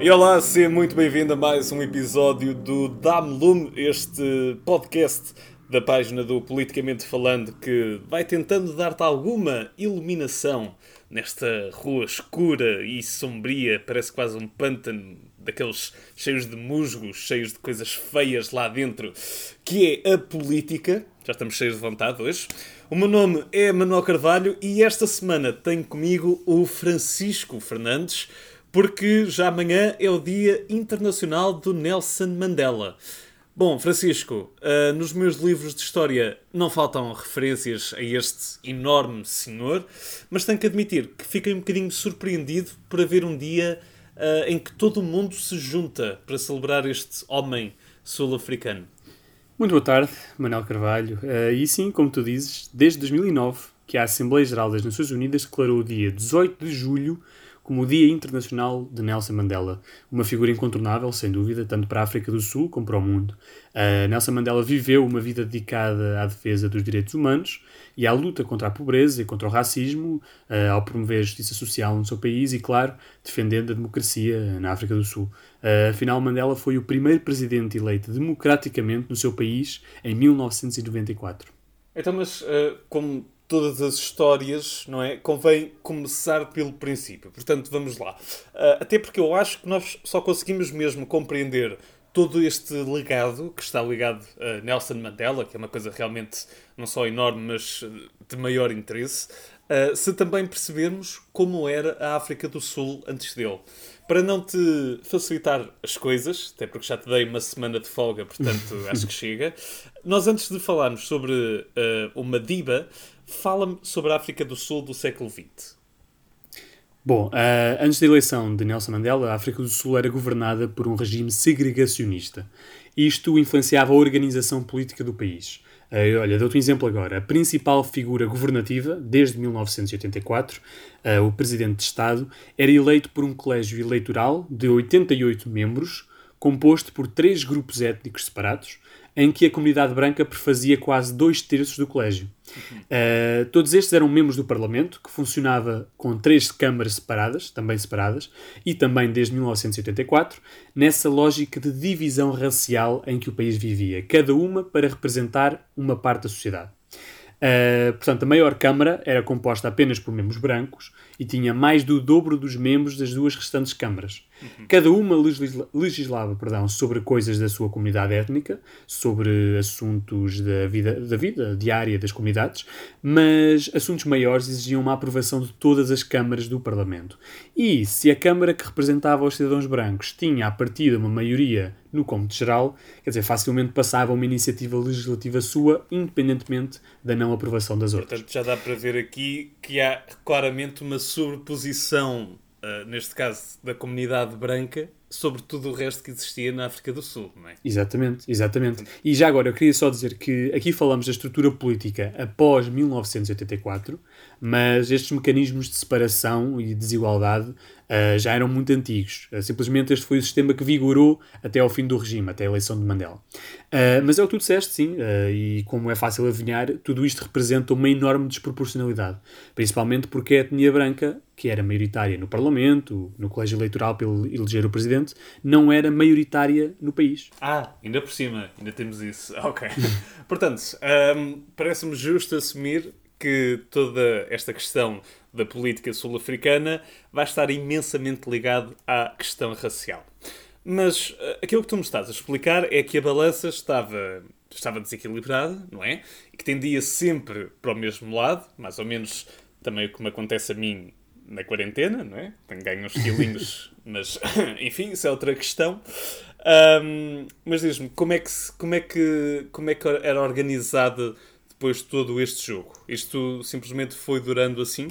E olá, seja muito bem-vindo a mais um episódio do Dame Lume, este podcast da página do Politicamente Falando que vai tentando dar-te alguma iluminação nesta rua escura e sombria, parece quase um pântano daqueles cheios de musgos, cheios de coisas feias lá dentro, que é a política. Já estamos cheios de vontade hoje. O meu nome é Manuel Carvalho e esta semana tenho comigo o Francisco Fernandes porque já amanhã é o Dia Internacional do Nelson Mandela. Bom, Francisco, uh, nos meus livros de história não faltam referências a este enorme senhor, mas tenho que admitir que fiquei um bocadinho surpreendido por haver um dia uh, em que todo o mundo se junta para celebrar este homem sul-africano. Muito boa tarde, Manuel Carvalho. Uh, e sim, como tu dizes, desde 2009 que a Assembleia Geral das Nações Unidas declarou o dia 18 de julho como o Dia Internacional de Nelson Mandela, uma figura incontornável, sem dúvida, tanto para a África do Sul como para o mundo. Uh, Nelson Mandela viveu uma vida dedicada à defesa dos direitos humanos e à luta contra a pobreza e contra o racismo, uh, ao promover a justiça social no seu país e, claro, defendendo a democracia na África do Sul. Uh, afinal, Mandela foi o primeiro presidente eleito democraticamente no seu país em 1994. Então, mas como todas as histórias, não é? Convém começar pelo princípio. Portanto, vamos lá. Uh, até porque eu acho que nós só conseguimos mesmo compreender todo este legado que está ligado a Nelson Mandela, que é uma coisa realmente não só enorme, mas de maior interesse, uh, se também percebermos como era a África do Sul antes dele. Para não te facilitar as coisas, até porque já te dei uma semana de folga, portanto acho que chega, nós antes de falarmos sobre o Madiba, Fala-me sobre a África do Sul do século XX. Bom, uh, antes da eleição de Nelson Mandela, a África do Sul era governada por um regime segregacionista. Isto influenciava a organização política do país. Uh, olha, dou-te um exemplo agora. A principal figura governativa, desde 1984, uh, o Presidente de Estado, era eleito por um colégio eleitoral de 88 membros, composto por três grupos étnicos separados, em que a comunidade branca prefazia quase dois terços do colégio. Uh, todos estes eram membros do Parlamento, que funcionava com três câmaras separadas, também separadas, e também desde 1984, nessa lógica de divisão racial em que o país vivia, cada uma para representar uma parte da sociedade. Uh, portanto, a maior Câmara era composta apenas por membros brancos e tinha mais do dobro dos membros das duas restantes câmaras. Uhum. Cada uma legisla legislava perdão, sobre coisas da sua comunidade étnica, sobre assuntos da vida, da vida diária das comunidades, mas assuntos maiores exigiam uma aprovação de todas as câmaras do Parlamento. E se a Câmara que representava os cidadãos brancos tinha a partir de uma maioria no cômodo geral, quer dizer, facilmente passava uma iniciativa legislativa sua, independentemente da não aprovação das outras. Portanto, já dá para ver aqui que há claramente uma sobreposição, uh, neste caso da comunidade branca, sobre tudo o resto que existia na África do Sul, não é? Exatamente, exatamente. E já agora, eu queria só dizer que aqui falamos da estrutura política após 1984, mas estes mecanismos de separação e desigualdade uh, já eram muito antigos. Uh, simplesmente este foi o sistema que vigorou até ao fim do regime, até a eleição de Mandela. Uh, mas é o que tu disseste, sim, e como é fácil adivinhar, tudo isto representa uma enorme desproporcionalidade, principalmente porque a etnia branca, que era maioritária no Parlamento, no colégio eleitoral pelo eleger o presidente, não era maioritária no país. Ah, ainda por cima, ainda temos isso. Ok. Portanto, um, parece-me justo assumir que toda esta questão da política sul-africana vai estar imensamente ligado à questão racial. Mas uh, aquilo que tu me estás a explicar é que a balança estava, estava desequilibrada, não é? E que tendia sempre para o mesmo lado, mais ou menos também o que me acontece a mim na quarentena, não é? Tenho ganho uns quilinhos, mas enfim, isso é outra questão. Um, mas diz-me, como é que como é que como é que era organizado depois de todo este jogo? Isto simplesmente foi durando assim?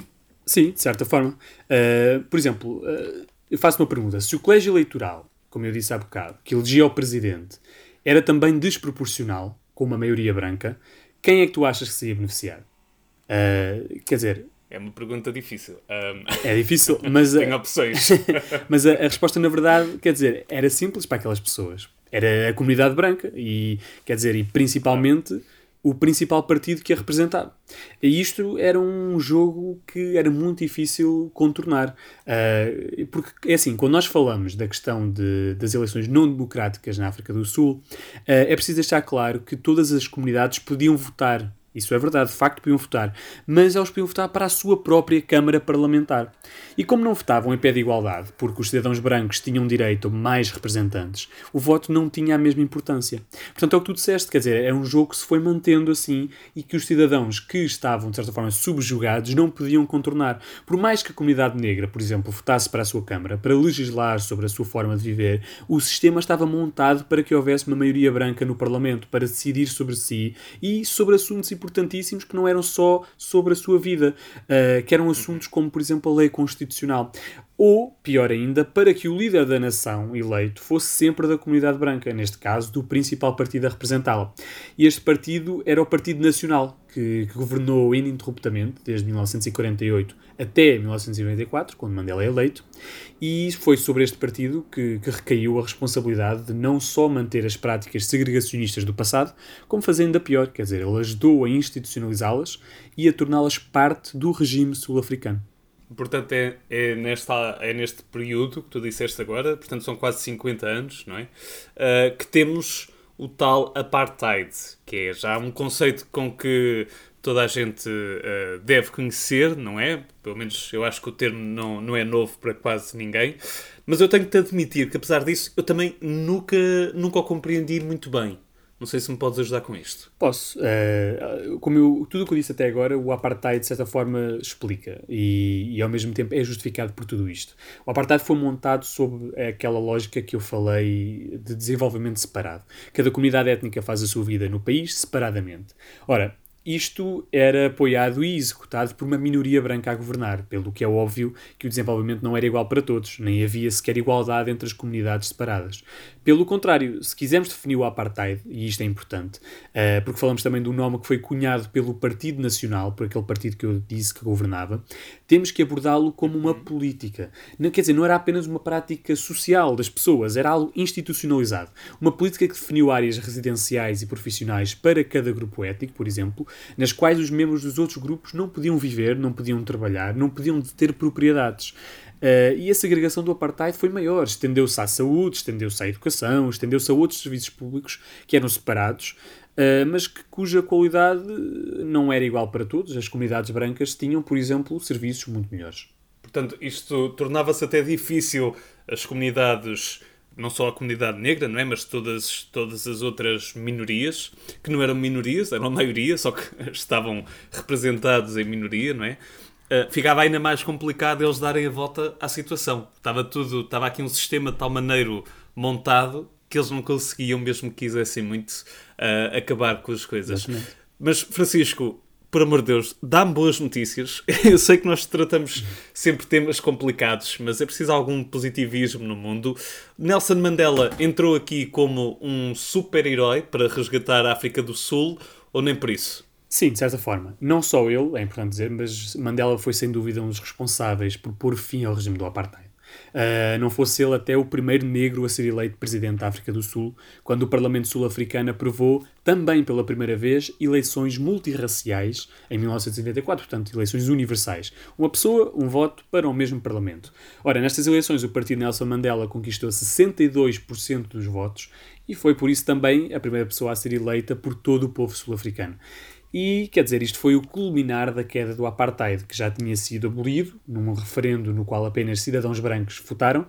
Sim, de certa forma. Uh, por exemplo, uh, eu faço uma pergunta. Se o colégio eleitoral, como eu disse há bocado, que elegia o presidente, era também desproporcional, com uma maioria branca, quem é que tu achas que se ia beneficiar? Uh, quer dizer... É uma pergunta difícil. Um... É difícil, mas... Tem opções. mas a, a resposta, na verdade, quer dizer, era simples para aquelas pessoas. Era a comunidade branca e, quer dizer, e principalmente o principal partido que a representava. E isto era um jogo que era muito difícil contornar. Uh, porque, é assim, quando nós falamos da questão de, das eleições não democráticas na África do Sul, uh, é preciso deixar claro que todas as comunidades podiam votar isso é verdade, de facto podiam votar, mas eles podiam votar para a sua própria Câmara Parlamentar. E como não votavam em pé de igualdade, porque os cidadãos brancos tinham direito a mais representantes, o voto não tinha a mesma importância. Portanto, é o que tu disseste, quer dizer, é um jogo que se foi mantendo assim e que os cidadãos que estavam, de certa forma, subjugados não podiam contornar. Por mais que a comunidade negra, por exemplo, votasse para a sua Câmara para legislar sobre a sua forma de viver, o sistema estava montado para que houvesse uma maioria branca no Parlamento para decidir sobre si e sobre assuntos importantíssimos que não eram só sobre a sua vida, uh, que eram assuntos como, por exemplo, a lei constitucional. Ou, pior ainda, para que o líder da nação eleito fosse sempre da comunidade branca, neste caso do principal partido a representá-la. E este partido era o Partido Nacional, que, que, governou ininterruptamente desde 1948 até 1994, quando Mandela é eleito, e foi sobre este partido que, que recaiu a responsabilidade de não só manter as práticas segregacionistas do passado, como fazer ainda pior, quer dizer, ele ajudou a institucionalizá-las e a torná-las parte do regime sul-africano. Portanto, é, é, nesta, é neste período que tu disseste agora, portanto são quase 50 anos, não é? Uh, que temos o tal apartheid, que é já um conceito com que toda a gente uh, deve conhecer, não é? Pelo menos eu acho que o termo não, não é novo para quase ninguém. Mas eu tenho que te admitir que, apesar disso, eu também nunca, nunca o compreendi muito bem. Não sei se me podes ajudar com isto. Posso. Uh, como eu, tudo o que eu disse até agora, o apartheid, de certa forma, explica e, e, ao mesmo tempo, é justificado por tudo isto. O apartheid foi montado sob aquela lógica que eu falei de desenvolvimento separado. Cada comunidade étnica faz a sua vida no país separadamente. Ora, isto era apoiado e executado por uma minoria branca a governar, pelo que é óbvio que o desenvolvimento não era igual para todos, nem havia sequer igualdade entre as comunidades separadas. Pelo contrário, se quisermos definir o apartheid, e isto é importante, uh, porque falamos também do nome que foi cunhado pelo Partido Nacional, por aquele partido que eu disse que governava, temos que abordá-lo como uma política. Não, quer dizer, não era apenas uma prática social das pessoas, era algo institucionalizado. Uma política que definiu áreas residenciais e profissionais para cada grupo étnico, por exemplo, nas quais os membros dos outros grupos não podiam viver, não podiam trabalhar, não podiam ter propriedades. Uh, e a segregação do apartheid foi maior, estendeu-se à saúde, estendeu-se à educação, estendeu-se a outros serviços públicos que eram separados, uh, mas que, cuja qualidade não era igual para todos. As comunidades brancas tinham, por exemplo, serviços muito melhores. Portanto, isto tornava-se até difícil as comunidades não só a comunidade negra, não é? Mas todas, todas as outras minorias, que não eram minorias, eram maioria, só que estavam representados em minoria, não é? Uh, ficava ainda mais complicado eles darem a volta à situação. Estava tudo, estava aqui um sistema de tal maneira montado que eles não conseguiam, mesmo que quisessem muito, uh, acabar com as coisas. Exatamente. Mas, Francisco, por amor de Deus, dá-me boas notícias. Eu sei que nós tratamos sempre temas complicados, mas é preciso algum positivismo no mundo. Nelson Mandela entrou aqui como um super-herói para resgatar a África do Sul, ou nem por isso? Sim, de certa forma. Não só ele, é importante dizer, mas Mandela foi sem dúvida um dos responsáveis por pôr fim ao regime do apartheid. Uh, não fosse ele até o primeiro negro a ser eleito presidente da África do Sul, quando o Parlamento Sul-Africano aprovou, também pela primeira vez, eleições multirraciais em 1994, portanto, eleições universais. Uma pessoa, um voto para o mesmo Parlamento. Ora, nestas eleições, o partido Nelson Mandela conquistou 62% dos votos e foi por isso também a primeira pessoa a ser eleita por todo o povo sul-africano. E, quer dizer, isto foi o culminar da queda do apartheid, que já tinha sido abolido num referendo no qual apenas cidadãos brancos votaram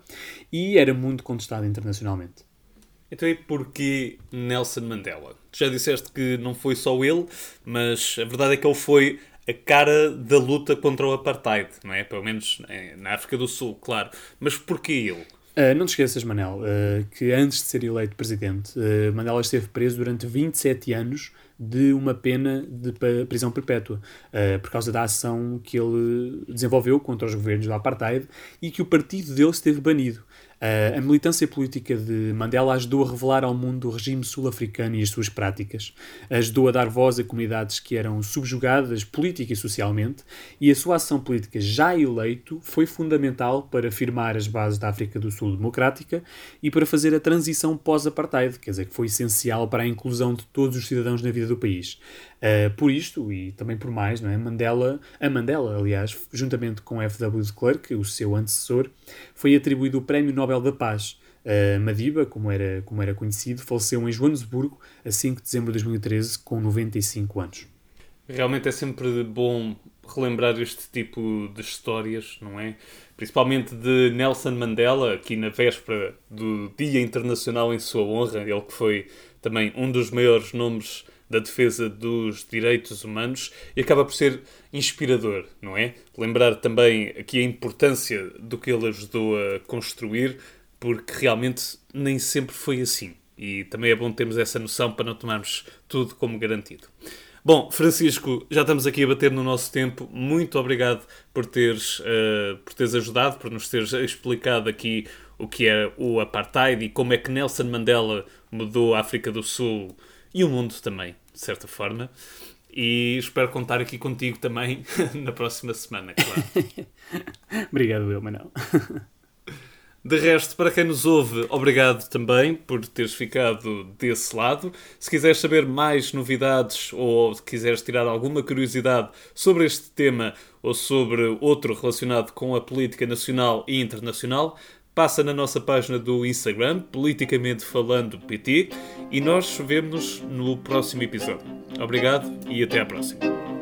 e era muito contestado internacionalmente. Então e porquê Nelson Mandela? Tu já disseste que não foi só ele, mas a verdade é que ele foi a cara da luta contra o apartheid, não é? Pelo menos eh, na África do Sul, claro. Mas porquê ele? Uh, não te esqueças, Manel, uh, que antes de ser eleito presidente, uh, Mandela esteve preso durante 27 anos de uma pena de prisão perpétua, por causa da ação que ele desenvolveu contra os governos do apartheid e que o partido dele esteve banido. Uh, a militância política de Mandela ajudou a revelar ao mundo o regime sul-africano e as suas práticas, ajudou a dar voz a comunidades que eram subjugadas política e socialmente, e a sua ação política já eleito foi fundamental para firmar as bases da África do Sul democrática e para fazer a transição pós-apartheid, quer dizer, que foi essencial para a inclusão de todos os cidadãos na vida do país. Uh, por isto, e também por mais, não é? Mandela, a Mandela, aliás, juntamente com F.W. de Klerk, o seu antecessor, foi atribuído o Prémio Nobel da Paz. Uh, Madiba, como era, como era conhecido, faleceu em Joanesburgo a 5 de dezembro de 2013, com 95 anos. Realmente é sempre bom relembrar este tipo de histórias, não é? Principalmente de Nelson Mandela, aqui na véspera do Dia Internacional em sua honra, ele que foi também um dos maiores nomes da defesa dos direitos humanos e acaba por ser inspirador, não é? Lembrar também aqui a importância do que ele ajudou a construir, porque realmente nem sempre foi assim. E também é bom termos essa noção para não tomarmos tudo como garantido. Bom, Francisco, já estamos aqui a bater no nosso tempo. Muito obrigado por teres, uh, por teres ajudado, por nos teres explicado aqui o que é o apartheid e como é que Nelson Mandela mudou a África do Sul e o mundo também, de certa forma. E espero contar aqui contigo também na próxima semana, claro. Obrigado, eu, Manuel. De resto, para quem nos ouve, obrigado também por teres ficado desse lado. Se quiseres saber mais novidades ou quiseres tirar alguma curiosidade sobre este tema ou sobre outro relacionado com a política nacional e internacional, passa na nossa página do Instagram, Politicamente Falando PT, e nós vemos-nos no próximo episódio. Obrigado e até à próxima.